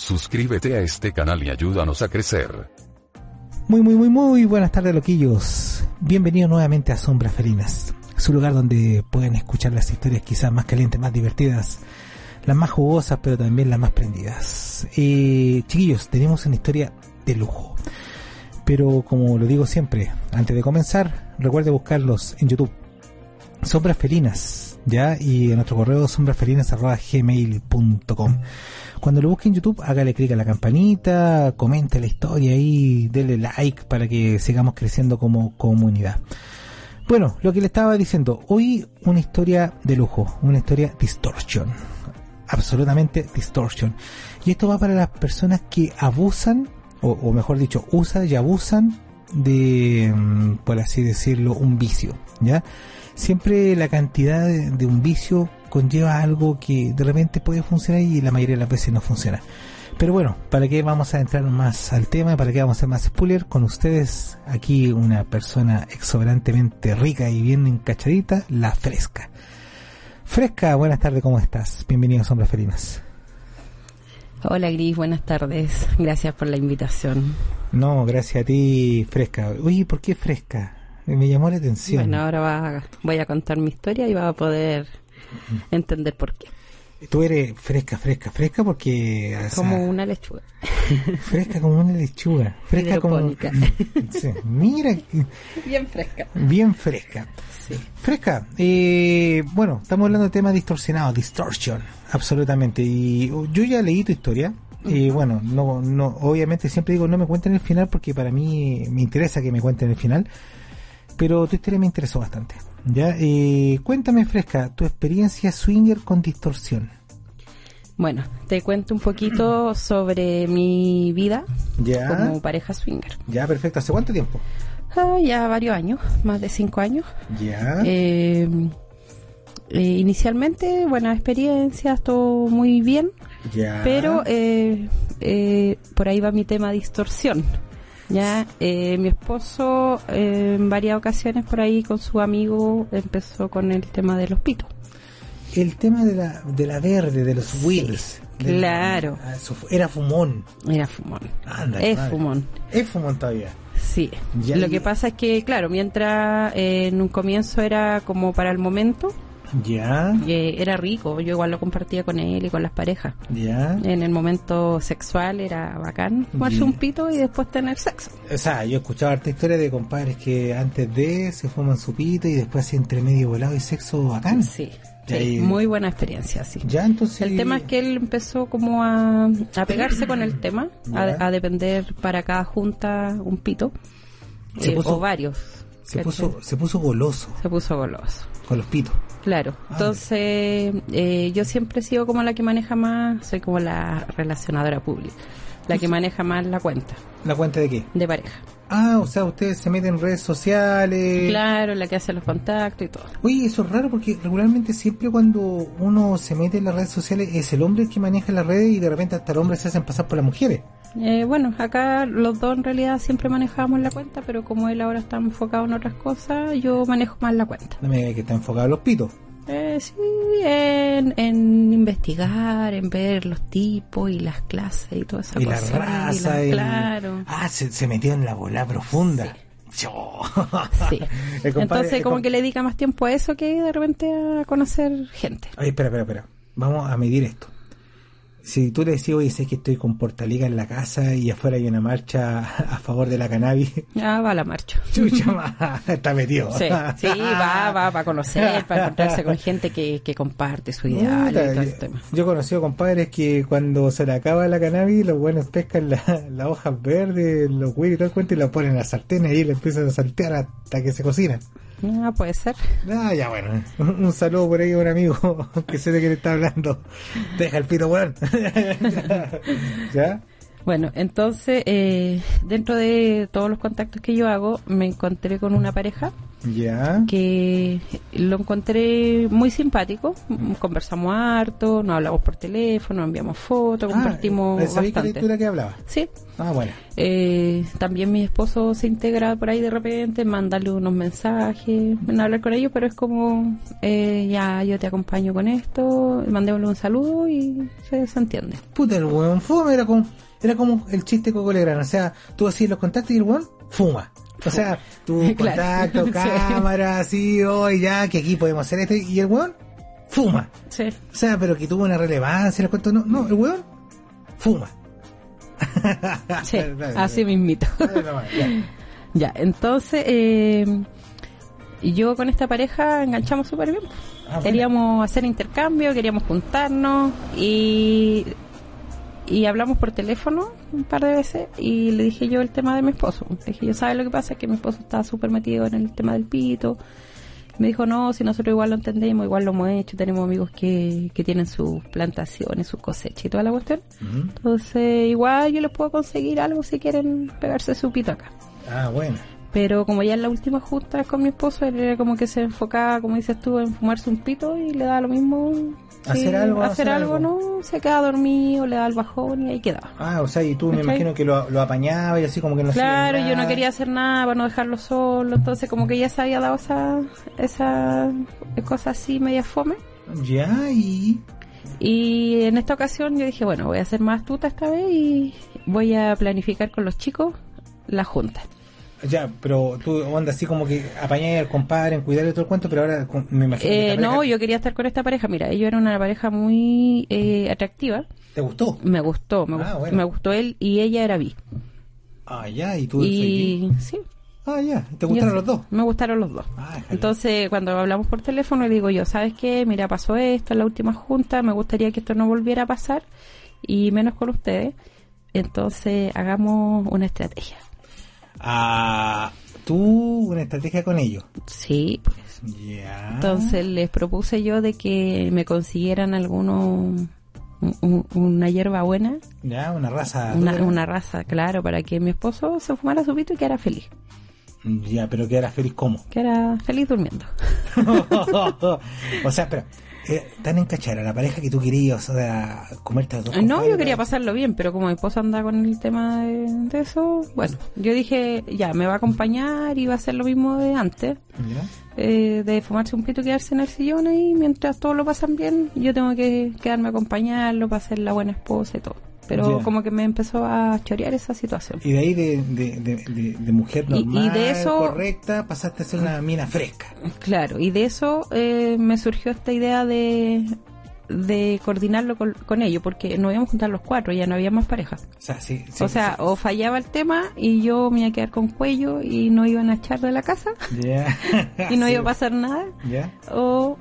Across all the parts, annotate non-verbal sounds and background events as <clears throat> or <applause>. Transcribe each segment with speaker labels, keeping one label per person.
Speaker 1: Suscríbete a este canal y ayúdanos a crecer.
Speaker 2: Muy, muy, muy, muy buenas tardes, loquillos. Bienvenidos nuevamente a Sombras Felinas, su lugar donde pueden escuchar las historias quizás más calientes, más divertidas, las más jugosas, pero también las más prendidas. Eh, chiquillos, tenemos una historia de lujo. Pero como lo digo siempre, antes de comenzar, recuerde buscarlos en YouTube. Sombras Felinas, ¿ya? Y en nuestro correo sombrasfelinas.gmail.com. Cuando lo busque en YouTube, hágale clic a la campanita, comente la historia y dele like para que sigamos creciendo como comunidad. Bueno, lo que le estaba diciendo, hoy una historia de lujo, una historia distortion. Absolutamente distortion. Y esto va para las personas que abusan, o, mejor dicho, usan y abusan de, mm, por así decirlo, un vicio, ¿ya? Siempre la cantidad de un vicio conlleva algo que de repente puede funcionar y la mayoría de las veces no funciona. Pero bueno, ¿para qué vamos a entrar más al tema? ¿Para qué vamos a hacer más spoiler? Con ustedes, aquí una persona exuberantemente rica y bien encachadita, la Fresca. Fresca, buenas tardes, ¿cómo estás? Bienvenido a Sombras Felinas.
Speaker 3: Hola Gris, buenas tardes. Gracias por la invitación.
Speaker 2: No, gracias a ti, Fresca. Oye, ¿por qué Fresca? Me llamó la atención.
Speaker 3: Bueno, ahora va, voy a contar mi historia y va a poder entender por qué.
Speaker 2: Tú eres fresca, fresca, fresca porque... o sea,
Speaker 3: Como una lechuga. <laughs>
Speaker 2: Fresca como una lechuga. Fresca como... <laughs> Sí, mira,
Speaker 3: Bien fresca.
Speaker 2: bien fresca.
Speaker 3: Sí.
Speaker 2: Fresca, eh, bueno, estamos hablando de temas distorsionados, distortion, absolutamente. Y uh, yo ya leí tu historia. Y bueno, no, no, obviamente siempre digo no me cuenten el final porque para mí me interesa que me cuenten el final. Pero tu historia me interesó bastante. Ya, eh, cuéntame fresca, tu experiencia swinger con distorsión.
Speaker 3: Bueno, te cuento un poquito sobre mi vida
Speaker 2: Ya,
Speaker 3: como pareja swinger.
Speaker 2: ya, perfecto. ¿Hace cuánto tiempo?
Speaker 3: Ah, ya varios años, más de cinco años.
Speaker 2: Ya,
Speaker 3: Eh, eh, inicialmente, buenas experiencias, todo muy bien.
Speaker 2: ya.
Speaker 3: Pero eh, eh, por ahí va mi tema distorsión. Ya, eh, mi esposo eh, en varias ocasiones por ahí con su amigo empezó con el tema de los pitos.
Speaker 2: el tema de la, de la verde, de los wheels.
Speaker 3: claro.
Speaker 2: Ah, era fumón.
Speaker 3: Era fumón.
Speaker 2: Anda,
Speaker 3: es
Speaker 2: madre.
Speaker 3: fumón.
Speaker 2: Es fumón todavía.
Speaker 3: Sí.
Speaker 2: Ya,
Speaker 3: Lo que pasa es que, claro, mientras eh, en un comienzo era como para el momento,
Speaker 2: Ya,
Speaker 3: eh, era rico. Yo igual lo compartía con él y con las parejas.
Speaker 2: ya.
Speaker 3: En el momento sexual era bacán fumarse un pito y después tener sexo.
Speaker 2: O sea, yo he escuchado harta historia de compadres que antes de se fuman su pito y después entre medio volado y sexo bacán.
Speaker 3: Sí, muy buena experiencia, sí.
Speaker 2: Ya, entonces.
Speaker 3: El tema es que él empezó como a, a pegarse con el tema, a, a depender para cada junta un pito, eh,
Speaker 2: puso-
Speaker 3: o varios.
Speaker 2: Se puso, se puso goloso.
Speaker 3: Se puso goloso.
Speaker 2: con los pitos.
Speaker 3: Claro,
Speaker 2: Ah,
Speaker 3: entonces eh, yo siempre he sido como la que maneja más, soy como la relacionadora pública, la que maneja más la cuenta
Speaker 2: ¿La cuenta de qué?
Speaker 3: de pareja.
Speaker 2: Ah, o sea, ustedes se meten en redes sociales.
Speaker 3: Claro, la que hace los contactos y todo.
Speaker 2: Oye, eso es raro porque regularmente siempre cuando uno se mete en las redes sociales es el hombre el que maneja las redes y de repente hasta los hombres se hacen pasar por las mujeres.
Speaker 3: Eh, bueno, acá los dos en realidad siempre manejábamos la cuenta, pero como él ahora está enfocado en otras cosas, yo manejo más la cuenta.
Speaker 2: No me digas que está enfocado en los pitos.
Speaker 3: Eh, sí, en, en investigar, en ver los tipos y las clases y toda esa
Speaker 2: y la
Speaker 3: cosa.
Speaker 2: raza.
Speaker 3: la-
Speaker 2: el-
Speaker 3: Claro.
Speaker 2: Ah, se, se metió en la bola profunda. Yo.
Speaker 3: Sí. <laughs>
Speaker 2: El compadre-
Speaker 3: Entonces, como
Speaker 2: com-
Speaker 3: que le dedica más tiempo a eso que de repente a conocer gente.
Speaker 2: Oye, espera, espera, espera. Vamos a medir esto. Si tú le decís, oye, sé que estoy con Portaliga en la casa y afuera hay una marcha <laughs> a favor de la cannabis,
Speaker 3: Ya va la marcha. <laughs>
Speaker 2: chucha, ma, está metido.
Speaker 3: Sí, sí, va, va para conocer, <laughs> para encontrarse con gente que, que comparte su ideal y todo
Speaker 2: yo,
Speaker 3: tema.
Speaker 2: yo he conocido compadres que cuando se le acaba la cannabis, los buenos pescan la- las hojas verdes, los güeyes y todo el cuento y la ponen a la sartén y ahí le empiezan a saltear hasta que se cocinan.
Speaker 3: Ah, puede ser.
Speaker 2: Ah, ya bueno, un, un saludo por ahí a un amigo <laughs> que sé de qué le está hablando. Deja el pito, weón. <laughs> ¿Ya?
Speaker 3: Bueno, entonces, eh, dentro de todos los contactos que yo hago, me encontré con una pareja
Speaker 2: Ya.
Speaker 3: que lo encontré muy simpático. Conversamos harto, nos hablamos por teléfono, enviamos fotos, compartimos
Speaker 2: Ah, ¿sabéis qué
Speaker 3: bastante.
Speaker 2: lectura que hablaba?
Speaker 3: Sí.
Speaker 2: Ah, bueno.
Speaker 3: Eh, también mi esposo se integra por ahí de repente, mandarle unos mensajes, en hablar con ellos, pero es como, eh, ya yo te acompaño con esto, mandémosle un saludo y se, se entiende.
Speaker 2: Puta, el weón fuma, era como, era como el chiste Coco Legrand. O sea, tú hacías los contactos y el weón fuma. O sea, <laughs> tu <laughs>
Speaker 3: Claro.
Speaker 2: contacto, <laughs>
Speaker 3: Sí.
Speaker 2: cámara, así, hoy ya, que aquí podemos hacer esto. Y el weón fuma.
Speaker 3: Sí.
Speaker 2: O sea, pero que tuvo una relevancia, les cuento, no, no, el weón fuma.
Speaker 3: Sí, así mismito.
Speaker 2: ya.
Speaker 3: entonces, eh, yo con esta pareja enganchamos súper bien.
Speaker 2: Ah, bueno.
Speaker 3: queríamos hacer intercambio, queríamos juntarnos y, y hablamos por teléfono un par de veces y le dije yo el tema de mi esposo. Le dije yo, ¿sabes lo que pasa? Es que mi esposo está súper metido en el tema del pito. Me dijo, no, si nosotros igual lo entendemos, igual lo hemos hecho, tenemos amigos que, que tienen sus plantaciones, sus cosechas y toda la cuestión. Entonces, igual yo les puedo conseguir algo si quieren pegarse su pito acá.
Speaker 2: Ah, bueno.
Speaker 3: Pero como ya en la última junta con mi esposo, él era como que se enfocaba, como dices tú, en fumarse un pito y le da lo mismo.
Speaker 2: Hacer algo,
Speaker 3: Hacer
Speaker 2: hacer
Speaker 3: algo,
Speaker 2: algo.
Speaker 3: no, se queda dormido, le da el bajón y ahí quedaba.
Speaker 2: Ah, o sea, y tú me imagino que lo, lo apañaba y así como que no
Speaker 3: Claro, yo no quería hacer nada para no dejarlo solo, entonces como que ya se había dado esa, esa cosa así media fome.
Speaker 2: Ya, y...
Speaker 3: Y en esta ocasión yo dije, bueno, voy a ser más astuta esta vez y voy a planificar con los chicos la junta.
Speaker 2: Ya, pero tú andas así como que apañáis al compadre en cuidar de todo el cuento, pero ahora me imagino
Speaker 3: Eh, no,
Speaker 2: pareja-
Speaker 3: yo quería estar con esta pareja. Mira, ellos eran una pareja muy eh, atractiva.
Speaker 2: ¿Te gustó?
Speaker 3: Me gustó, me,
Speaker 2: Ah,
Speaker 3: gustó,
Speaker 2: bueno.
Speaker 3: me gustó él y ella era bi.
Speaker 2: Ah, ya, y tú
Speaker 3: Y sí.
Speaker 2: Ah, ya, ¿te gustaron los dos?
Speaker 3: Me gustaron los dos.
Speaker 2: Ah.
Speaker 3: Entonces, cuando hablamos por teléfono, le digo yo, ¿sabes qué? Mira, pasó esto en la última junta, me gustaría que esto no volviera a pasar y menos con ustedes. Entonces, hagamos una estrategia.
Speaker 2: Ah, tú una estrategia con ellos.
Speaker 3: Sí, pues.
Speaker 2: Ya.
Speaker 3: Entonces les propuse yo de que me consiguieran alguno un- un- una hierba buena,
Speaker 2: Ya, una raza.
Speaker 3: una, raza, claro, para que mi esposo se fumara su pito y quedara feliz,
Speaker 2: Ya, pero que era feliz como.
Speaker 3: quedara feliz durmiendo. <laughs> <laughs>
Speaker 2: o sea, pero, eh, tan encachada la pareja que tú querías, o sea, comerte a dos.
Speaker 3: No, yo quería pasarlo bien, pero como mi esposo anda con el tema de, de eso, bueno, yo dije, ya, me va a acompañar y va a hacer lo mismo de antes, eh, de fumarse un pito y quedarse en el sillón ahí, mientras todos lo pasan bien, yo tengo que quedarme a acompañarlo para ser la buena esposa y todo. Pero como que me empezó a chorear esa situación.
Speaker 2: Y de ahí de, de, de, de- de mujer
Speaker 3: Y- y
Speaker 2: normal,
Speaker 3: de eso-
Speaker 2: correcta, pasaste a ser una mina fresca.
Speaker 3: Claro, y de eso eh, me surgió esta idea de, de coordinarlo con, con ellos, porque nos íbamos a juntar los cuatro, ya no había más parejas.
Speaker 2: O sea, sí, sí,
Speaker 3: o sea,
Speaker 2: sí.
Speaker 3: o fallaba el tema y yo me iba a quedar con cuello y no iban a echar de la casa
Speaker 2: Ya. <laughs>
Speaker 3: y no iba a pasar nada,
Speaker 2: Ya.
Speaker 3: o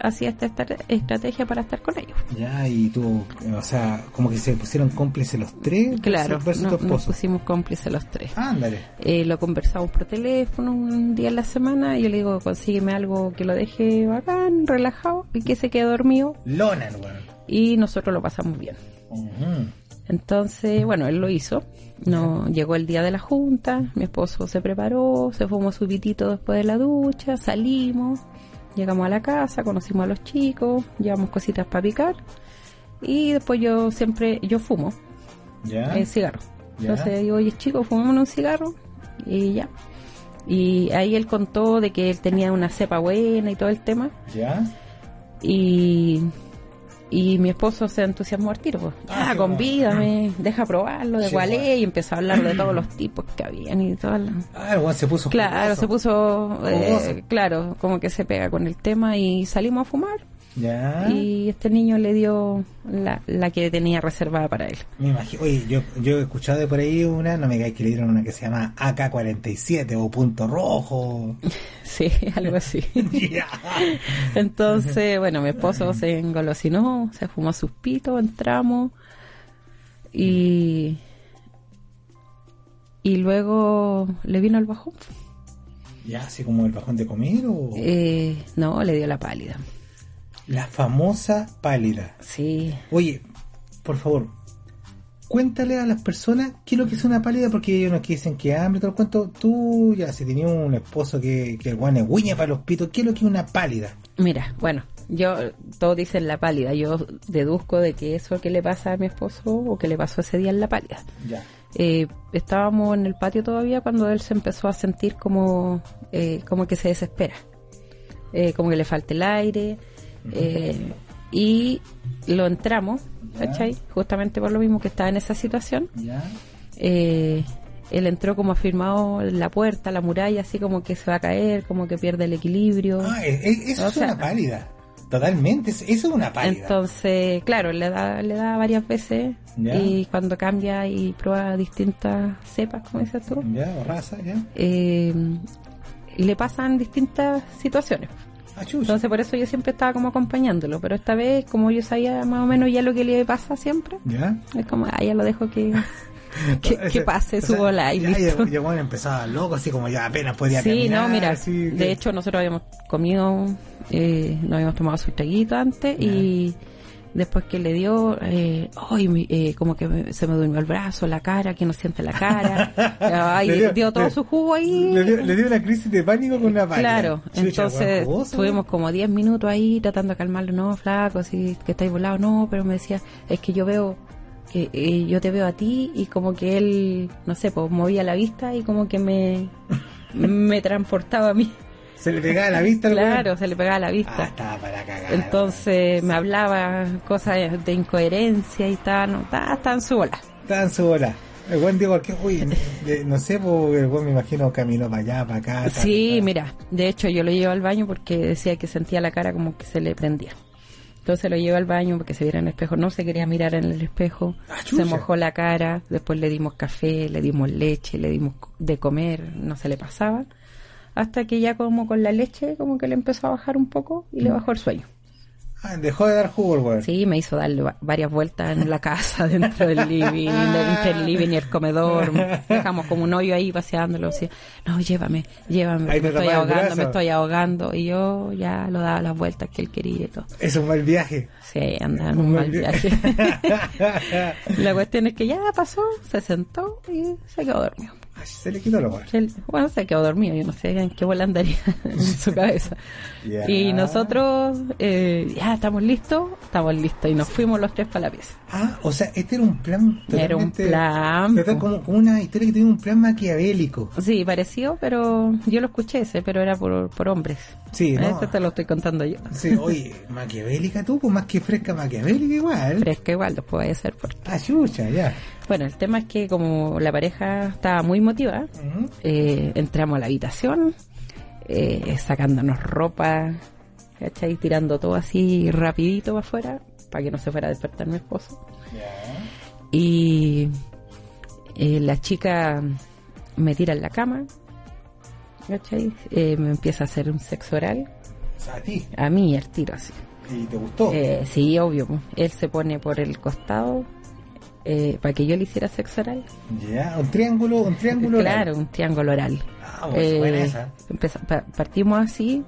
Speaker 3: hacía esta estra- estrategia para estar con ellos.
Speaker 2: Ya, y tú, o sea, como que se pusieron cómplices los tres
Speaker 3: Claro,
Speaker 2: versus, versus
Speaker 3: no-
Speaker 2: tu
Speaker 3: nos pusimos cómplices los tres.
Speaker 2: Ándale.
Speaker 3: Eh, lo conversamos por teléfono un día en la semana y yo le digo, consígueme algo que lo deje bacán, relajado y que se quede dormido
Speaker 2: Lonan, weón.
Speaker 3: y nosotros lo pasamos bien. Entonces, bueno, él lo hizo. No, llegó el día de la junta, mi esposo se preparó, se fumó su pitito después de la ducha, salimos, llegamos a la casa, conocimos a los chicos, llevamos cositas para picar y después yo siempre, yo fumo
Speaker 2: Ya.
Speaker 3: el cigarro. Entonces digo, oye chicos, fumémonos un cigarro y ya. Y ahí él contó de que él tenía una cepa buena y todo el tema.
Speaker 2: Ya.
Speaker 3: Y, y mi esposo se entusiasmó al tiro. Pues,
Speaker 2: Ah,
Speaker 3: ah, convídame, deja probarlo de cuál es. Y empezó a hablar de todos <clears throat> los tipos que habían y todo.
Speaker 2: Ah, el se puso.
Speaker 3: Claro,
Speaker 2: jugoso.
Speaker 3: se puso, eh, claro, como que se pega con el tema y salimos a fumar.
Speaker 2: Ya.
Speaker 3: y este niño le dio la, la que tenía reservada para él.
Speaker 2: Me imagino. Oye, yo, yo he escuchado de por ahí una, no me digáis que le dieron una que se llama AK-47 o Punto Rojo. <laughs>
Speaker 3: Sí, algo así. <laughs> Entonces, bueno, mi esposo se engolosinó, se fumó sus pitos, entramos y y luego le vino el bajón.
Speaker 2: Ya, así como el bajón de comer o
Speaker 3: Eh, no, le dio la pálida.
Speaker 2: La famosa pálida.
Speaker 3: Sí,
Speaker 2: Oye, por favor, cuéntale a las personas qué es lo que es una pálida, porque ellos nos dicen que hambre, todo el cuento. Tú, ya, si tenías un esposo que, que el guane guiña para los pitos, ¿qué es lo que es una pálida?
Speaker 3: mira, bueno, yo, todos dicen la pálida, yo deduzco de que eso que le pasa a mi esposo o que le pasó ese día en la pálida.
Speaker 2: Ya.
Speaker 3: Eh, estábamos en el patio todavía cuando él se empezó a sentir como, eh, como que se desespera, Eh, como que le falta el aire, eh, y lo entramos. ¿cachai? Justamente por lo mismo que estaba en esa situación. Eh, él entró como afirmado en la puerta, la muralla, así como que se va a caer, como que pierde el equilibrio.
Speaker 2: Ah, e- e- eso
Speaker 3: O
Speaker 2: es
Speaker 3: sea-
Speaker 2: una pálida. Totalmente, eso eso es una pálida.
Speaker 3: Entonces, claro, le da, le da varias veces
Speaker 2: Ya.
Speaker 3: y cuando cambia y prueba distintas cepas, como dices tú,
Speaker 2: ya, o raza, ya.
Speaker 3: eh, le pasan distintas situaciones. Entonces por eso yo siempre estaba como acompañándolo, pero esta vez como yo sabía más o menos ya lo que le pasa siempre,
Speaker 2: ya.
Speaker 3: es como, ah, ya lo dejo que, <laughs> que, que pase
Speaker 2: O
Speaker 3: su
Speaker 2: sea,
Speaker 3: bola y
Speaker 2: ya,
Speaker 3: listo.
Speaker 2: ya, ya, bueno, empezaba loco, así como ya apenas podía
Speaker 3: Sí,
Speaker 2: caminar.
Speaker 3: no, mira,
Speaker 2: así,
Speaker 3: de hecho nosotros habíamos comido, eh, nos habíamos tomado su traguito antes y después que le dio, eh, mi- eh, como que me- se me durmió el brazo, la cara, que no siente la cara, <laughs> ay,
Speaker 2: dio-
Speaker 3: dio, todo
Speaker 2: le-
Speaker 3: su jugo ahí.
Speaker 2: Le dio, le dio una crisis de pánico con una pálida.
Speaker 3: Claro, entonces estuvimos como 10 minutos ahí tratando de calmarlo, no, flaco, si que estáis volado, no, pero me decía, es que yo veo, que eh, yo te veo a ti y como que él, no sé, pues movía la vista y como que me, <laughs> me transportaba a mí.
Speaker 2: Se le pegaba la vista
Speaker 3: Claro, se le pegaba la
Speaker 2: Ah,
Speaker 3: vista.
Speaker 2: estaba para cagar.
Speaker 3: Entonces me hablaba cosas de incoherencia y estaba, no, estaba, estaba en su bola.
Speaker 2: Estaba en su bola. El buen digo, que, uy, de- no sé, el buen me imagino caminó para allá, para acá.
Speaker 3: Sí, mira, de hecho yo lo llevo al baño porque decía que sentía la cara como que se le prendía. Entonces lo llevo al baño porque se viera en el espejo, no se quería mirar en el espejo,
Speaker 2: Ah,
Speaker 3: se mojó la cara, después le dimos café, le dimos leche, le dimos de comer, no se le pasaba, hasta que ya como con la leche como que le empezó a bajar un poco y le bajó el sueño.
Speaker 2: Ah, dejó de dar jugo el.
Speaker 3: Sí, me hizo darle va- varias vueltas en la casa, <laughs> dentro del living, entre el living y el comedor. <laughs> Dejamos como un hoyo ahí paseándolo. Decía, no, llévame, llévame,
Speaker 2: Ahí
Speaker 3: me estoy ahogando, me estoy ahogando. Y yo ya lo daba las vueltas que él quería y todo.
Speaker 2: Es un mal viaje.
Speaker 3: Sí, andaba en un mal viaje. <laughs> la cuestión es que ya pasó, se sentó y se quedó dormido.
Speaker 2: Se le quitó weón.
Speaker 3: Él- bueno, se quedó dormido, yo no sé en qué bola andaría <laughs> en su cabeza. Y nosotros, eh, ya estamos listos, estamos listos y nos fuimos los tres para la pieza.
Speaker 2: Ah, o sea, este era un plan
Speaker 3: Era un plan, po.
Speaker 2: como, como una historia que tenía un plan maquiavélico.
Speaker 3: Sí, pareció, pero yo lo escuché ese, pero era por, por hombres.
Speaker 2: Sí, ¿no?
Speaker 3: Este te lo estoy contando yo.
Speaker 2: Sí, oye, maquiavélica tú, pues más que fresca maquiavélica igual.
Speaker 3: Que igual después puede ser por...
Speaker 2: Ah, chucha, ya.
Speaker 3: Bueno, el tema es que como la pareja estaba muy motivada, eh, entramos a la habitación, eh, sacándonos ropa, ¿cachai? Tirando todo así rapidito para afuera, para que no se fuera a despertar mi esposo. Y eh, la chica me tira en la cama, ¿cachai? Eh, me empieza a hacer un sexo oral,
Speaker 2: a ti.
Speaker 3: a mí el tiro así.
Speaker 2: ¿Y te gustó?
Speaker 3: Eh, sí, obvio. Él se pone por el costado eh, para que yo le hiciera sexo oral.
Speaker 2: Ya, un triángulo, un triángulo.
Speaker 3: Claro, un triángulo oral.
Speaker 2: Ah,
Speaker 3: Eh,
Speaker 2: buena esa.
Speaker 3: empeza- pa- partimos así,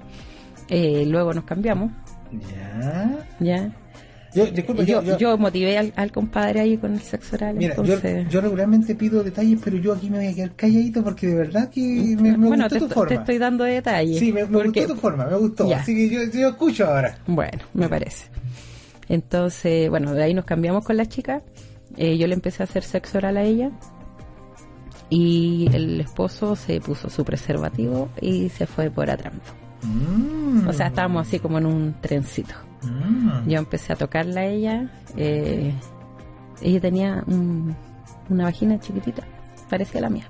Speaker 3: eh, luego nos cambiamos,
Speaker 2: Ya.
Speaker 3: ya.
Speaker 2: Yo, disculpa,
Speaker 3: yo,
Speaker 2: yo,
Speaker 3: yo motivé al, al compadre ahí con el sexo oral,
Speaker 2: Mira,
Speaker 3: entonces...
Speaker 2: yo regularmente pido detalles, pero yo aquí me voy a quedar calladito porque de verdad que me, me
Speaker 3: bueno,
Speaker 2: gustó
Speaker 3: te,
Speaker 2: tu forma.
Speaker 3: te estoy dando detalles.
Speaker 2: Sí, me, me
Speaker 3: porque-
Speaker 2: gustó tu forma, me gustó.
Speaker 3: Ya.
Speaker 2: Así que yo, yo escucho ahora.
Speaker 3: Bueno, me parece. Entonces, bueno, de ahí nos cambiamos con la chica. Eh, yo le empecé a hacer sexo oral a ella. Y el esposo se puso su preservativo y se fue por atrás.
Speaker 2: Mm.
Speaker 3: O sea, estábamos así como en un trencito.
Speaker 2: Mm.
Speaker 3: Yo empecé a tocarla a ella. eh, ella tenía un- una vagina chiquitita, parecía la mía.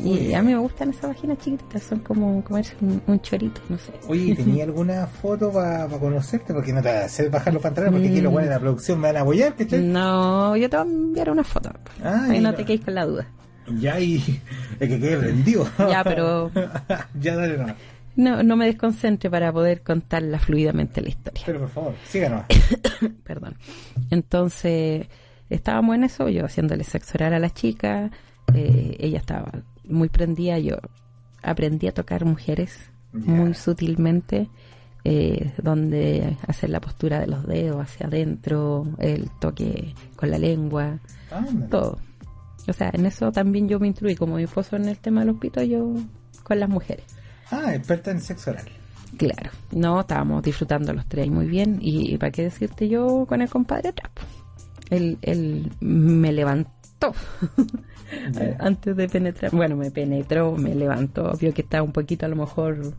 Speaker 3: Y a mí me gustan esas vaginas chiquititas, son como comerse un, un chorito, no sé.
Speaker 2: Oye, ¿tenía <laughs> alguna foto para conocerte? Porque no te hacer bajar los pantalones, porque aquí los buenos de la producción me van a apoyar, ¿cachai?
Speaker 3: No, yo te voy a enviar una foto.
Speaker 2: Ah,
Speaker 3: Ahí no te quedes con la duda.
Speaker 2: Ya, y es que quede prendido.
Speaker 3: Ya, pero- <laughs>
Speaker 2: ya, dale nomás.
Speaker 3: No, no me desconcentre para poder contarla fluidamente la historia.
Speaker 2: Pero por favor, síganos. <coughs>
Speaker 3: Perdón. Entonces, estábamos en eso, yo haciéndole sexo oral a la chica, eh, ella estaba muy prendida, yo aprendí a tocar mujeres muy sutilmente, eh, donde hacer la postura de los dedos hacia adentro, el toque con la lengua, todo. O sea, en eso también yo me instruí, como mi esposo en el tema de los pitos, yo con las mujeres.
Speaker 2: Ah, experta en sexo oral.
Speaker 3: Claro, no, estábamos disfrutando los tres muy bien. Y, y para qué decirte yo con el compadre po. Él, él me levantó <laughs> Antes de penetrar. Bueno, me penetró, me levantó. Vio que estaba un poquito, a lo mejor,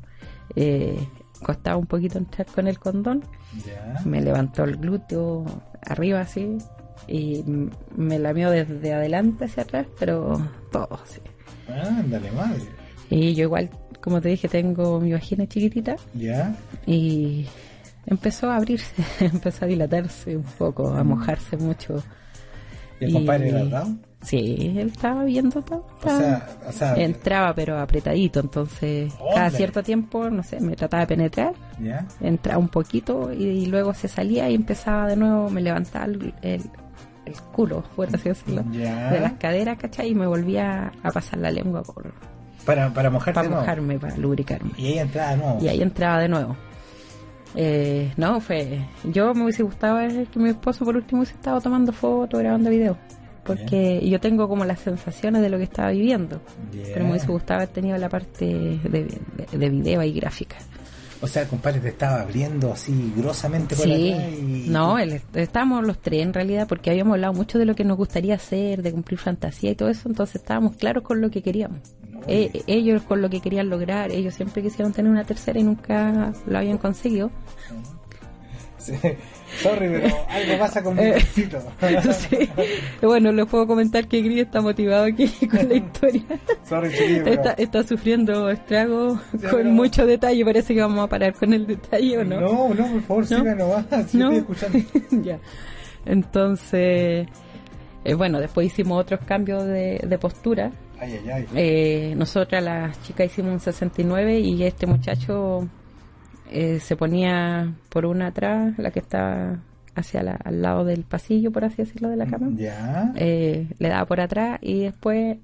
Speaker 3: eh, costaba un poquito entrar con el condón. Me levantó el glúteo arriba así. Y me lamió desde adelante hacia atrás, pero todo así.
Speaker 2: Ándale, madre.
Speaker 3: Y yo igual, como te dije, tengo mi vagina chiquitita.
Speaker 2: Ya.
Speaker 3: y empezó a abrirse, <laughs> empezó a dilatarse un poco, a mojarse mucho.
Speaker 2: ¿Y el compadre era?
Speaker 3: Sí, él estaba viendo todo.
Speaker 2: O sea, o sea,
Speaker 3: entraba pero apretadito, entonces cada
Speaker 2: Hombre.
Speaker 3: cierto tiempo, no sé, me trataba de penetrar,
Speaker 2: ya.
Speaker 3: entraba un poquito y, y luego se salía y empezaba de nuevo, me levantaba el, el, el culo, por así decirlo,
Speaker 2: Ya.
Speaker 3: de las caderas, ¿cachai? Y me volvía a pasar la lengua por,
Speaker 2: Para, para mojarte
Speaker 3: para mojarme, para lubricarme.
Speaker 2: Y ahí entraba de nuevo.
Speaker 3: Y ahí entraba de nuevo. Eh, no, fue. Yo me hubiese gustado ver que mi esposo por último hubiese estado tomando fotos, grabando videos. Porque yo tengo como las sensaciones de lo que estaba viviendo. Pero me hubiese gustado haber tenido la parte de, de, de video y gráfica.
Speaker 2: O sea, el compadre te estaba abriendo así grosamente por
Speaker 3: Sí,
Speaker 2: y...
Speaker 3: no, él- estábamos los tres en realidad porque habíamos hablado mucho de lo que nos gustaría hacer, de cumplir fantasía y todo eso, entonces estábamos claros con lo que queríamos. Eh, ellos con lo que querían lograr, ellos siempre quisieron tener una tercera y nunca lo habían conseguido. <laughs>
Speaker 2: Sí. Sorry, pero algo pasa con mi
Speaker 3: Eh,
Speaker 2: besito. <laughs>
Speaker 3: Sí. Bueno, les puedo comentar que Gris está motivado aquí <laughs> con la historia.
Speaker 2: Sorry, pero...
Speaker 3: Está, está sufriendo estragos
Speaker 2: Ya,
Speaker 3: con
Speaker 2: pero-
Speaker 3: mucho detalle. Parece que vamos a parar con el detalle o no.
Speaker 2: No, no, por favor,
Speaker 3: ¿No?
Speaker 2: siga nomás. Sí,
Speaker 3: No.
Speaker 2: estoy escuchando.
Speaker 3: ya. Entonces, eh, bueno, después hicimos otros cambios de, de postura.
Speaker 2: Ay, ay, ay.
Speaker 3: Eh, nosotras, las chicas, hicimos un 69 y este muchacho eh, se ponía por una atrás, la que estaba hacia la, al lado del pasillo, por así decirlo, de la cama.
Speaker 2: Ya.
Speaker 3: Eh, le daba por atrás y después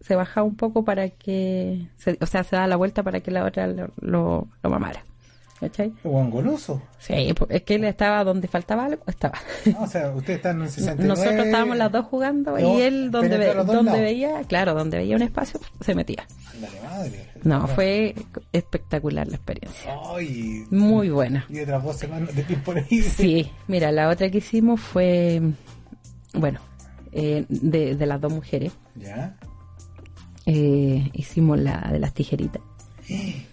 Speaker 3: se bajaba un poco para que, se- o sea, se daba la vuelta para que la otra lo, lo, lo mamara. ¿Cachai?
Speaker 2: Juan goloso.
Speaker 3: Sí, pues, es que él estaba donde faltaba algo, estaba.
Speaker 2: No, o sea, ustedes están en 69. <laughs>
Speaker 3: Nosotros estábamos las dos jugando
Speaker 2: No,
Speaker 3: y él donde, ve-
Speaker 2: dos
Speaker 3: donde
Speaker 2: lados.
Speaker 3: veía, claro, donde veía un espacio, se metía.
Speaker 2: Ándale, madre.
Speaker 3: No, fue espectacular la experiencia.
Speaker 2: Ay.
Speaker 3: Muy buena.
Speaker 2: Y otras voces más de ti por ahí.
Speaker 3: Sí, mira, la otra que hicimos fue, bueno, eh, de, de las dos mujeres.
Speaker 2: Ya.
Speaker 3: Eh, hicimos la de las tijeritas. <gasps>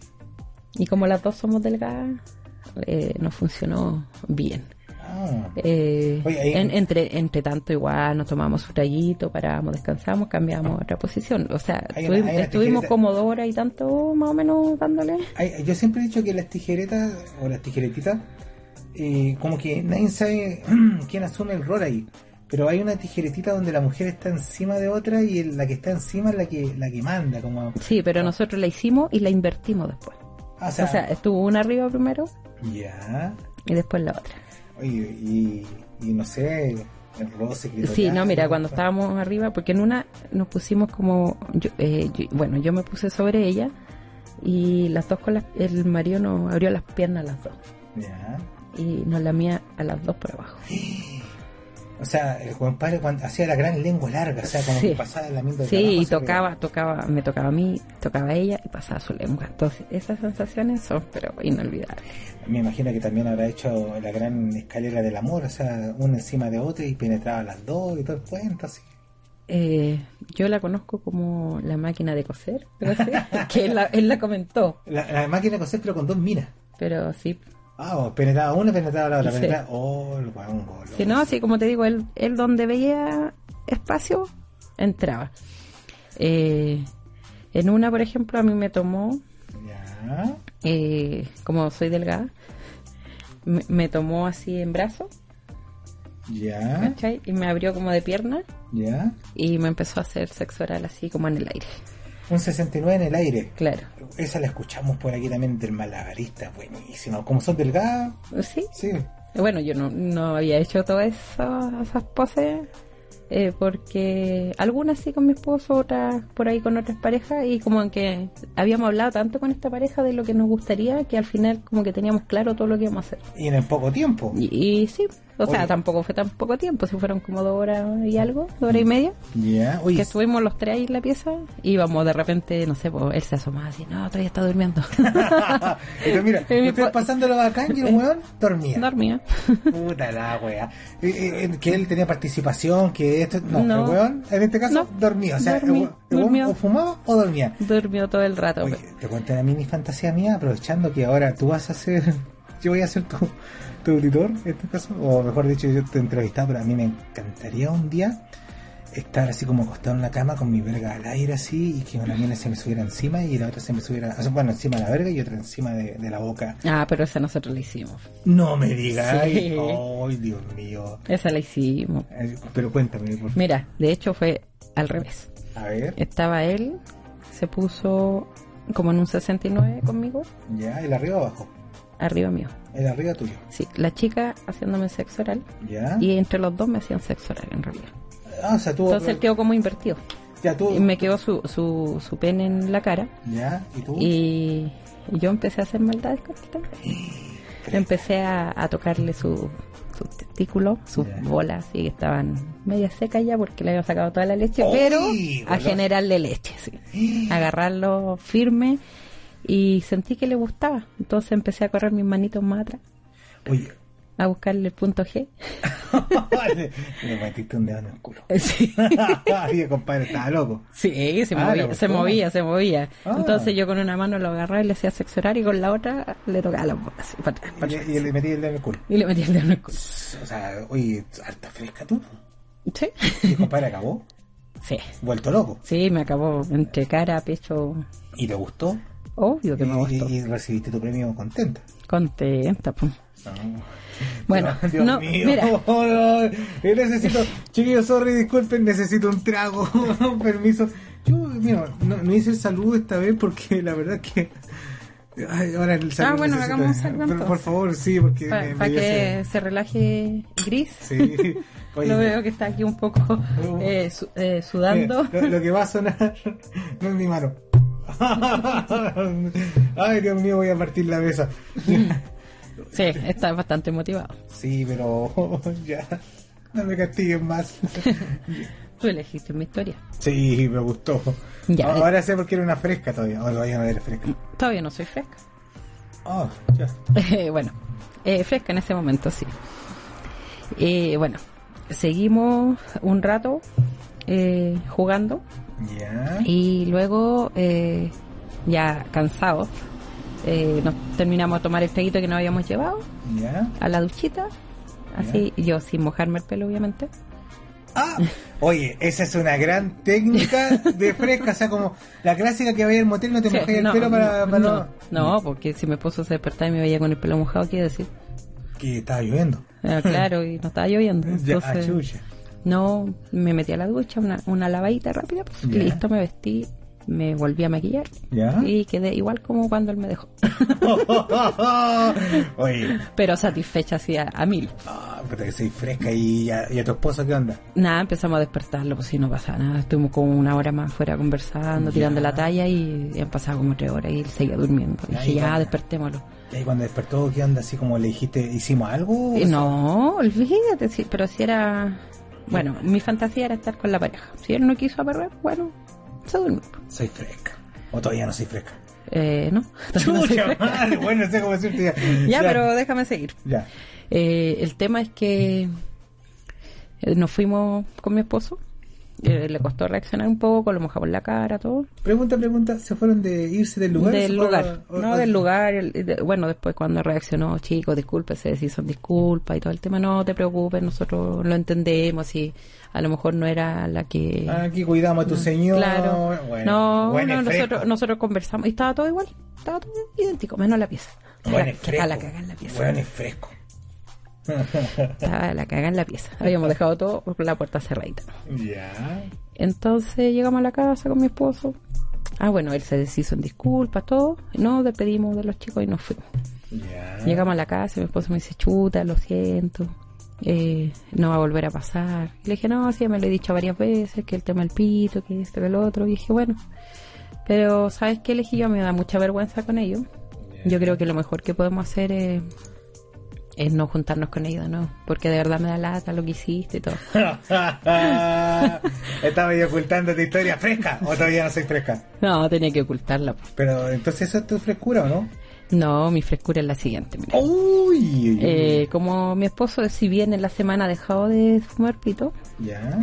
Speaker 3: Y como las dos somos delgadas, eh, nos funcionó bien.
Speaker 2: Ah.
Speaker 3: Eh,
Speaker 2: Oye, ahí-
Speaker 3: en- entre, entre tanto, igual nos tomamos su traguito, paramos, descansamos, cambiamos a otra posición. O sea,
Speaker 2: Hay una-
Speaker 3: estuvimos,
Speaker 2: hay
Speaker 3: como dos horas y tanto, más o menos, dándole.
Speaker 2: Yo siempre he dicho que las tijeretas o las tijeretitas, eh, como que nadie sabe <clears throat> quién asume el rol ahí. Pero hay una tijeretita donde la mujer está encima de otra y la que está encima es la que la que manda, como
Speaker 3: Sí, pero nosotros la hicimos y la invertimos después.
Speaker 2: O
Speaker 3: O
Speaker 2: sea,
Speaker 3: estuvo una arriba primero
Speaker 2: ya.
Speaker 3: y después la otra.
Speaker 2: Oye, y, y no sé, el roce
Speaker 3: Sí, no, mira, cuando estábamos arriba, porque en una nos pusimos como, yo- eh, yo- bueno, yo me puse sobre ella y las dos con las, el marido nos abrió las piernas a las dos
Speaker 2: Ya.
Speaker 3: y nos lamía a las dos por abajo. <gasps>
Speaker 2: O sea, el compadre cuando hacía la gran lengua larga, o sea, como
Speaker 3: Sí.
Speaker 2: que pasaba la de
Speaker 3: Sí, y tocaba, tocaba, me tocaba a mí, tocaba a ella y pasaba su lengua. Entonces, esas sensaciones son, pero inolvidables.
Speaker 2: Me imagino que también habrá hecho la gran escalera del amor, o sea, una encima de otra y penetraba las dos y todo el cuento, así.
Speaker 3: Eh, yo la conozco como la máquina de coser, <laughs> pero sí, que él la, él la comentó,
Speaker 2: La, la máquina de coser, pero con dos minas.
Speaker 3: pero sí,
Speaker 2: Ah, o penetraba una, penetraba la otra,
Speaker 3: Sí.
Speaker 2: penetraba. Oh, el guau.
Speaker 3: Si no, así como te digo, él, él donde veía espacio, entraba. Eh, En una, por ejemplo, a mí me tomó,
Speaker 2: Ya.
Speaker 3: eh, como soy delgada, me, me tomó así en brazo,
Speaker 2: Ya.
Speaker 3: ¿cachai? Y me abrió como de pierna
Speaker 2: Ya.
Speaker 3: y me empezó a hacer sexo oral así como en el aire.
Speaker 2: Un 69 en el aire.
Speaker 3: Claro.
Speaker 2: Esa la escuchamos por aquí también del malabarista, buenísima. Como son delgadas,
Speaker 3: Sí.
Speaker 2: sí.
Speaker 3: Bueno, yo no, no había hecho todas eso- esas poses eh, porque algunas sí con mi esposo, otras por ahí con otras parejas y como que habíamos hablado tanto con esta pareja de lo que nos gustaría que al final como que teníamos claro todo lo que íbamos a hacer.
Speaker 2: Y en el poco tiempo.
Speaker 3: Y, y sí, o sea, tampoco fue tan poco tiempo, si fueron como dos horas y algo, dos horas y media,
Speaker 2: Ya.
Speaker 3: que estuvimos los tres ahí en la pieza y íbamos de repente, no sé, pues él se asomaba así, no, todavía está durmiendo. <laughs>
Speaker 2: Entonces, mira, <laughs>
Speaker 3: mi po-
Speaker 2: pasando lo bacán y el <laughs> weón dormía.
Speaker 3: Dormía.
Speaker 2: Puta la wea. Eh, eh, eh, que él tenía participación, que esto. No,
Speaker 3: No.
Speaker 2: el weón, en este caso,
Speaker 3: No.
Speaker 2: dormía. O sea,
Speaker 3: Dormí,
Speaker 2: weón- el weón
Speaker 3: durmió.
Speaker 2: o fumaba o dormía.
Speaker 3: Durmió todo el rato.
Speaker 2: Oye, te cuento una mini fantasía mía, aprovechando que ahora tú vas a ser. Yo voy a ser tu, tu auditor, en este caso. O mejor dicho, yo te he entrevistado, pero a mí me encantaría un día estar así como acostado en la cama con mi verga al aire así y que una mina se me subiera encima y la otra se me subiera. o sea, bueno, encima de la verga y otra encima de, de la boca.
Speaker 3: Ah, pero esa nosotros la hicimos.
Speaker 2: No me digas.
Speaker 3: Sí.
Speaker 2: Ay, Dios mío.
Speaker 3: Esa la hicimos.
Speaker 2: Pero cuéntame, por favor.
Speaker 3: Mira, de hecho fue al revés.
Speaker 2: A ver,
Speaker 3: Estaba él, se puso como en un 69 conmigo,
Speaker 2: ya, el arriba o abajo.
Speaker 3: Arriba mío.
Speaker 2: El arriba tuyo.
Speaker 3: Sí, la chica haciéndome sexo oral
Speaker 2: Ya.
Speaker 3: y entre los dos me hacían sexo oral en realidad.
Speaker 2: Ah, o sea, tú.
Speaker 3: Entonces él quedó como invertido.
Speaker 2: Ya tú.
Speaker 3: Y me quedó su, su, su pene en la cara
Speaker 2: Ya, y tú.
Speaker 3: y, y yo empecé a hacer maldades con también. Empecé a, a tocarle su, su testículo, sus bolas, así que estaban media secas ya porque le había sacado toda la leche,
Speaker 2: ¡Uy,
Speaker 3: pero a generarle leche, sí. Agarrarlo firme y sentí que le gustaba. Entonces empecé a correr mis manitos más atrás,
Speaker 2: Oye,
Speaker 3: a buscarle el punto G. <laughs>
Speaker 2: le metiste un dedo en el culo. <laughs>
Speaker 3: Sí, <laughs>
Speaker 2: Oye, compadre, estaba loco.
Speaker 3: sí se,
Speaker 2: Ah,
Speaker 3: movía,
Speaker 2: le
Speaker 3: se movía, se movía.
Speaker 2: Ah.
Speaker 3: Entonces yo con una mano lo agarraba y le hacía sexo oral y con la otra le tocaba las bolas, así, para atrás,
Speaker 2: Y
Speaker 3: para
Speaker 2: le, y le metí el dedo en el culo.
Speaker 3: Y le metía el dedo en el culo.
Speaker 2: O sea, oye, harta fresca tú.
Speaker 3: Sí.
Speaker 2: Y compadre acabó,
Speaker 3: Sí.
Speaker 2: vuelto loco.
Speaker 3: Sí, me acabó entre cara, pecho.
Speaker 2: ¿Y te gustó?
Speaker 3: Obvio que me
Speaker 2: y,
Speaker 3: gustó.
Speaker 2: y recibiste tu premio contenta.
Speaker 3: Contenta, pues.
Speaker 2: No.
Speaker 3: Bueno, <laughs>
Speaker 2: Dios
Speaker 3: no,
Speaker 2: mío.
Speaker 3: mira. <laughs>
Speaker 2: Yo necesito, chiquillos, sorry, disculpen, necesito un trago, <laughs> permiso. Yo, mira, no, no hice el saludo esta vez porque la verdad que. Ay, ahora el saludo.
Speaker 3: Ah, bueno,
Speaker 2: necesito-
Speaker 3: hagamos un saludo
Speaker 2: Pero. Por favor, sí, porque.
Speaker 3: Para
Speaker 2: dio
Speaker 3: que se relaje Gris.
Speaker 2: Sí. Oye,
Speaker 3: Lo veo que está aquí un poco eh, su- eh, sudando.
Speaker 2: mira, lo, lo que va a sonar no es mi mano. <laughs> Ay, Dios mío, voy a partir la mesa. <laughs>
Speaker 3: Sí, está bastante motivado.
Speaker 2: Sí, pero <laughs> ya. No me castiguen más.
Speaker 3: Tú elegiste mi historia.
Speaker 2: Sí, me gustó.
Speaker 3: Ya.
Speaker 2: Ahora sé por qué era una fresca todavía. Ahora todavía no eres fresca.
Speaker 3: Todavía no soy fresca.
Speaker 2: Oh, ya.
Speaker 3: bueno, eh, fresca en ese momento, sí. Eh, bueno, seguimos un rato eh, jugando
Speaker 2: Ya.
Speaker 3: y luego, eh, ya cansados, eh, nos terminamos de tomar el traguito que nos habíamos llevado
Speaker 2: Ya.
Speaker 3: a la duchita. Así, yo sin mojarme el pelo, obviamente.
Speaker 2: Ah, oye, esa es una gran técnica de fresca. O sea, como la clásica que vaya al motel no te
Speaker 3: Sí,
Speaker 2: mojes el pelo para,
Speaker 3: no,
Speaker 2: para
Speaker 3: no, no, porque si mi esposo se despertaba y me veía con el pelo mojado, ¿qué decir?
Speaker 2: Que estaba lloviendo.
Speaker 3: Ah, claro, y no estaba lloviendo. <laughs>
Speaker 2: Ya, ah,
Speaker 3: Entonces,
Speaker 2: chucha.
Speaker 3: No, me metí a la ducha, una, una lavadita rápida, pues, listo, me vestí, me volví a maquillar
Speaker 2: Ya.
Speaker 3: y quedé igual como cuando él me dejó. <laughs>
Speaker 2: Oye,
Speaker 3: Pero satisfecha así a, a mil.
Speaker 2: ah, que soy fresca y a, y a tu esposo, ¿qué onda?
Speaker 3: Nada, empezamos a despertarlo, pues si no pasaba nada. Estuvimos como una hora más fuera conversando,
Speaker 2: Ya.
Speaker 3: tirando la talla y han pasado como tres horas y él seguía durmiendo. Dije, ya, despertémoslo.
Speaker 2: Y ahí cuando despertó, ¿qué onda? Así como le dijiste, ¿hicimos algo?
Speaker 3: Eh, No, olvídate, sí, pero si era... Bueno, mi fantasía era estar con la pareja. Si él no quiso aperrar, bueno, se durmió.
Speaker 2: Soy fresca. O todavía no soy fresca.
Speaker 3: Eh, no. <laughs> No.
Speaker 2: Chucha madre, bueno, no sé cómo decirte <laughs> ya.
Speaker 3: ya, pero déjame seguir.
Speaker 2: Ya.
Speaker 3: Eh, el tema es que eh, nos fuimos con mi esposo Eh, le costó reaccionar un poco, lo mojamos la cara, todo.
Speaker 2: Pregunta, pregunta, ¿se fueron de irse del lugar?
Speaker 3: Del
Speaker 2: ¿Se
Speaker 3: lugar,
Speaker 2: a- o-
Speaker 3: no
Speaker 2: o-
Speaker 3: del lugar. el- de- bueno, después cuando reaccionó, chicos, discúlpese si son disculpas y todo el tema, no te preocupes, nosotros lo entendemos y a lo mejor no era la que...
Speaker 2: Aquí cuidamos a tu señor.
Speaker 3: Claro.
Speaker 2: Bueno,
Speaker 3: no,
Speaker 2: buen
Speaker 3: no,
Speaker 2: es fresco.
Speaker 3: nosotros, nosotros conversamos y estaba todo igual, estaba todo idéntico, menos la pieza.
Speaker 2: Buen
Speaker 3: Estaba-
Speaker 2: es
Speaker 3: la
Speaker 2: fresco.
Speaker 3: en la pieza.
Speaker 2: Buen es fresco. <laughs>
Speaker 3: Estaba la caga en la pieza. Habíamos dejado todo con la puerta cerradita.
Speaker 2: ya.
Speaker 3: Entonces llegamos a la casa con mi esposo. Ah, bueno, él se deshizo en disculpas, todo. Nos despedimos de los chicos y nos fuimos.
Speaker 2: Ya.
Speaker 3: Llegamos a la casa y mi esposo me dice, chuta, lo siento. eh, no va a volver a pasar. Y le dije, no, sí, ya me lo he dicho varias veces, que el tema del pito, que esto, que el otro. Y dije, bueno. Pero, ¿sabes qué elegí yo? Me da mucha vergüenza con ellos. Yo creo que lo mejor que podemos hacer es, es no juntarnos con ellos, ¿no? Porque de verdad me da lata lo que hiciste y todo. <laughs>
Speaker 2: Estaba yo ocultando tu historia fresca o todavía no soy fresca.
Speaker 3: No, tenía que ocultarla. pues.
Speaker 2: Pero entonces eso es tu frescura o no?
Speaker 3: No, mi frescura es la siguiente. mira.
Speaker 2: Uy.
Speaker 3: Eh, como mi esposo, si bien en la semana ha dejado de fumar pito,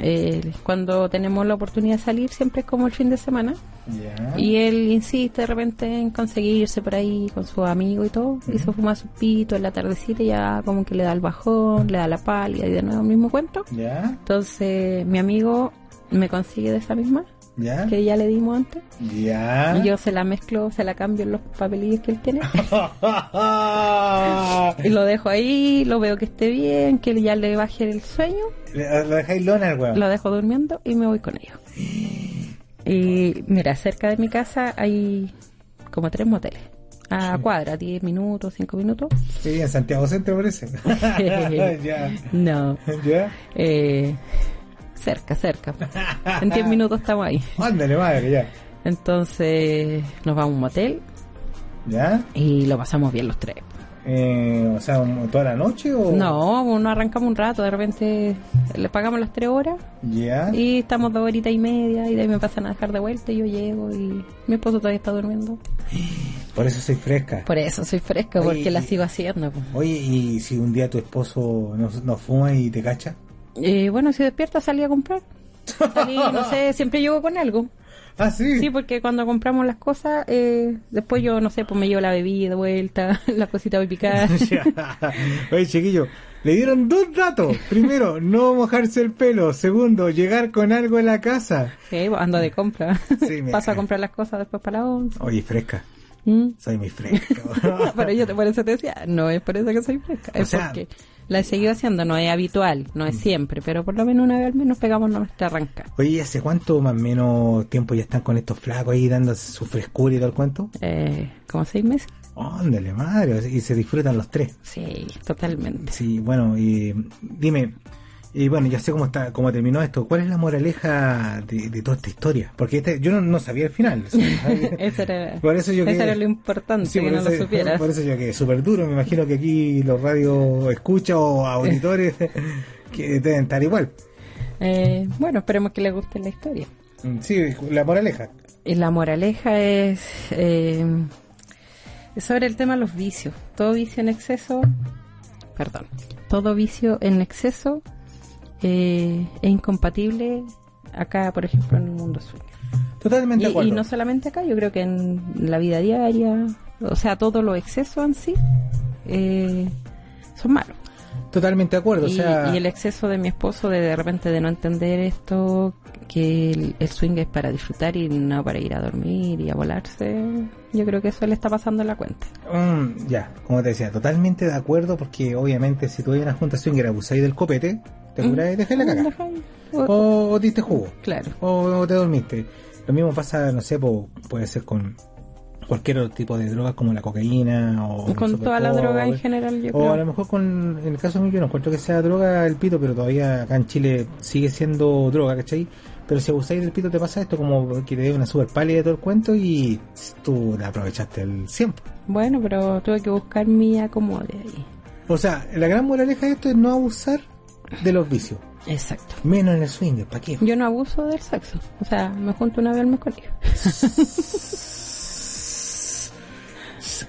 Speaker 3: eh, cuando tenemos la oportunidad de salir, siempre es como el fin de semana. Y él insiste de repente en conseguirse por ahí con su amigo y todo. Y se fuma su pito en la tardecita y ya como que le da el bajón, le da la pálida y de nuevo el mismo cuento. Entonces mi amigo me consigue de esa misma
Speaker 2: Ya.
Speaker 3: que ya le dimos antes.
Speaker 2: Ya.
Speaker 3: Y yo se la mezclo, se la cambio en los papelillos que él tiene. <laughs> Y lo dejo ahí, lo veo que esté bien, que ya le baje el sueño,
Speaker 2: Le- Lo dejáis lona al weón.
Speaker 3: lo dejo durmiendo y me voy con ellos. <gasps> Y mira, cerca de mi casa hay como tres moteles. A cuadra, 10 minutos, 5 minutos.
Speaker 2: Sí, en Santiago Centro parece. <laughs> <laughs> ya.
Speaker 3: No,
Speaker 2: Ya.
Speaker 3: eh, cerca, cerca. En 10 minutos estamos ahí. <laughs>
Speaker 2: Ándale, madre, ya.
Speaker 3: Entonces nos vamos a un motel
Speaker 2: ¿Ya?
Speaker 3: y lo pasamos bien los tres.
Speaker 2: Eh, o sea, ¿toda la noche o...?
Speaker 3: No, no arrancamos un rato, de repente le pagamos las tres horas
Speaker 2: ¿Ya?
Speaker 3: y estamos dos horitas y media y de ahí me pasan a dejar de vuelta y yo llego y mi esposo todavía está durmiendo. <gasps>
Speaker 2: Por eso soy fresca.
Speaker 3: Por eso soy fresca,
Speaker 2: Oye,
Speaker 3: porque la sigo haciendo.
Speaker 2: Oye, ¿y si un día tu esposo no, no fuma y te cacha?
Speaker 3: Eh, bueno, si despierta salí a comprar. Salí, no sé, <laughs> siempre llego con algo.
Speaker 2: Ah, sí.
Speaker 3: Sí, porque cuando compramos las cosas, eh, después yo, no sé, pues me llevo la bebida de vuelta, <laughs> la cosita voy. <laughs>
Speaker 2: Oye, chiquillo, le dieron dos datos. Primero, no mojarse el pelo. Segundo, llegar con algo en la casa.
Speaker 3: Sí, pues, ando de compra.
Speaker 2: Sí, mira.
Speaker 3: Paso a comprar las cosas después para la once.
Speaker 2: Oye, fresca.
Speaker 3: Mm.
Speaker 2: Soy muy fresca.
Speaker 3: Pero yo te- por eso te decía, no es por eso que soy fresca,
Speaker 2: O
Speaker 3: es
Speaker 2: sea-
Speaker 3: porque la he seguido haciendo, no es habitual, no es siempre, pero por lo menos una vez al menos pegamos nuestra arranca.
Speaker 2: Oye, ¿hace cuánto más o menos tiempo ya están con estos flacos ahí dando su frescura y todo el cuento?
Speaker 3: Eh, como seis meses.
Speaker 2: Ándale, madre. Y se disfrutan los tres.
Speaker 3: Sí, totalmente.
Speaker 2: Sí, bueno, y dime, y bueno, ya sé cómo está, cómo terminó esto. ¿Cuál es la moraleja de, de toda esta historia? Porque este, yo no, no sabía el final. <laughs>
Speaker 3: Eso era,
Speaker 2: Por eso yo
Speaker 3: eso
Speaker 2: quedé-
Speaker 3: era lo importante,
Speaker 2: Sí,
Speaker 3: que no
Speaker 2: eso,
Speaker 3: lo supieras.
Speaker 2: por eso yo quedé súper duro. Me imagino que aquí los radio escucha o auditores <laughs> que deben estar igual.
Speaker 3: Eh, bueno, esperemos que les guste la historia.
Speaker 2: Mm, Sí, la moraleja.
Speaker 3: Y la moraleja es, eh, es sobre el tema de los vicios. Todo vicio en exceso, perdón, todo vicio en exceso eh, es incompatible acá, por ejemplo, en el mundo sueño.
Speaker 2: Totalmente
Speaker 3: Y,
Speaker 2: de acuerdo.
Speaker 3: y no solamente acá, yo creo que en la vida diaria, o sea, todo lo exceso en sí eh, son malos.
Speaker 2: Totalmente de acuerdo.
Speaker 3: y,
Speaker 2: o sea,
Speaker 3: y el exceso de mi esposo de de repente de no entender esto, que el, el swing es para disfrutar y no para ir a dormir y a volarse, yo creo que eso le está pasando en la cuenta.
Speaker 2: Mm, ya, como te decía, totalmente de acuerdo porque obviamente si tú a una junta swinger abusáis del copete, te curáis y dejáis la caca.
Speaker 3: O-
Speaker 2: diste jugo.
Speaker 3: Claro.
Speaker 2: O, te dormiste. Lo mismo pasa, no sé, po- puede ser con cualquier otro tipo de drogas como la cocaína o
Speaker 3: Con toda la droga en general, yo
Speaker 2: O a lo mejor con, en el caso mío yo no encuentro que sea droga el pito, pero todavía acá en Chile sigue siendo droga, ¿cachai? Pero si abusáis del pito te pasa esto como que te dé una super pálida de todo el cuento y tú te aprovechaste el 100.
Speaker 3: Bueno, pero tuve que buscar mi acomode ahí.
Speaker 2: O sea, la gran moraleja de esto es no abusar de los vicios.
Speaker 3: Exacto.
Speaker 2: Menos en el swinger, ¿para qué?
Speaker 3: Yo no abuso del sexo. O sea, me junto una vez al mes con. <laughs>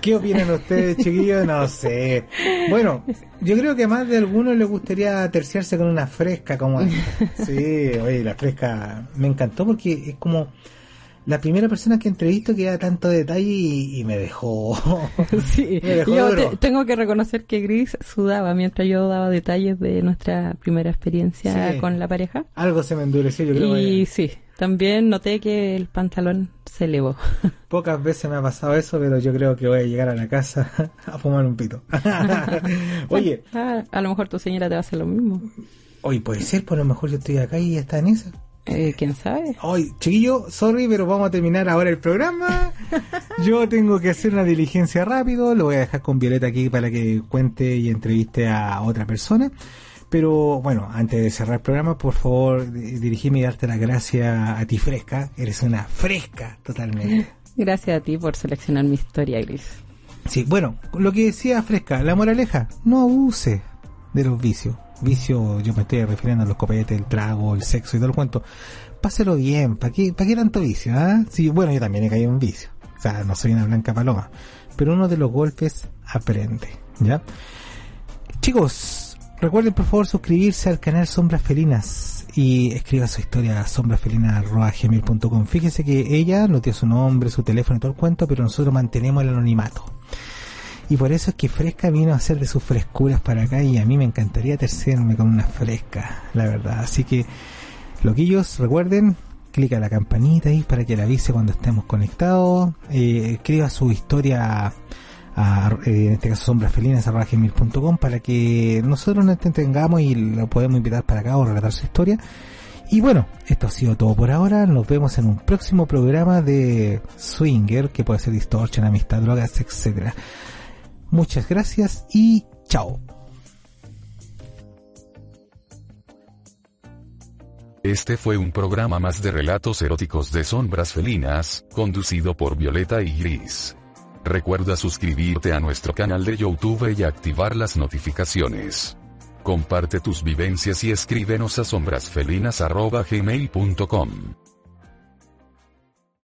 Speaker 2: ¿Qué opinan ustedes, chiquillos? No sé. Bueno, yo creo que más de algunos les gustaría terciarse con una fresca como esta. <laughs> Sí, oye, la fresca me encantó porque es como la primera persona que entrevisto que da tanto detalle y, me dejó. <laughs>
Speaker 3: sí, <laughs> yo tengo que reconocer que Gris sudaba mientras yo daba detalles de nuestra primera experiencia con la pareja.
Speaker 2: Algo se me endureció, yo creo.
Speaker 3: Y sí, también noté que el pantalón se elevó. <laughs>
Speaker 2: Pocas veces me ha pasado eso, pero yo creo que voy a llegar a la casa a fumar un pito. Oye.
Speaker 3: Ah, a lo mejor tu señora te va a hacer lo mismo.
Speaker 2: Oye, puede ser, por lo mejor yo estoy acá y está en esa.
Speaker 3: Eh, ¿Quién sabe?
Speaker 2: Ay, chiquillo, sorry, pero vamos a terminar ahora el programa. <laughs> Yo tengo que hacer una diligencia rápido. Lo voy a dejar con Violeta aquí para que cuente y entreviste a otra persona. Pero bueno, antes de cerrar el programa, por favor, dirigime y darte la gracia a ti fresca. Eres una fresca totalmente. <laughs>
Speaker 3: Gracias a ti por seleccionar mi historia, Gris.
Speaker 2: Sí, bueno, lo que decía fresca, la moraleja, no abuse de los vicios vicio, yo me estoy refiriendo a los copetes, el trago, el sexo y todo el cuento. Páselo bien, ¿para qué, para qué tanto vicio? Ah? Sí, bueno, yo también he caído en vicio. O sea, no soy una blanca paloma. Pero uno de los golpes aprende, ¿ya? Chicos, recuerden por favor suscribirse al canal Sombras Felinas y escriba su historia a sombrasfelina.gmail.com. Fíjese que ella no tiene su nombre, su teléfono y todo el cuento, pero nosotros mantenemos el anonimato. Y por eso es que Fresca vino a hacer de sus frescuras para acá y a mí me encantaría tercerme con una fresca, la verdad. Así que, loquillos, recuerden, clica la campanita ahí para que le avise cuando estemos conectados. Eh, escriba su historia a, eh, en este caso sombrasfelinas.com para que nosotros nos entretengamos y lo podemos invitar para acá o relatar su historia. Y bueno, esto ha sido todo por ahora. Nos vemos en un próximo programa de Swinger, que puede ser Distortion, Amistad, Drogas, etcétera. Muchas gracias y chao.
Speaker 1: Este fue un programa más de relatos eróticos de sombras felinas, conducido por Violeta y Gris. Recuerda suscribirte a nuestro canal de YouTube y activar las notificaciones. Comparte tus vivencias y escríbenos a sombrasfelinas.gmail.com.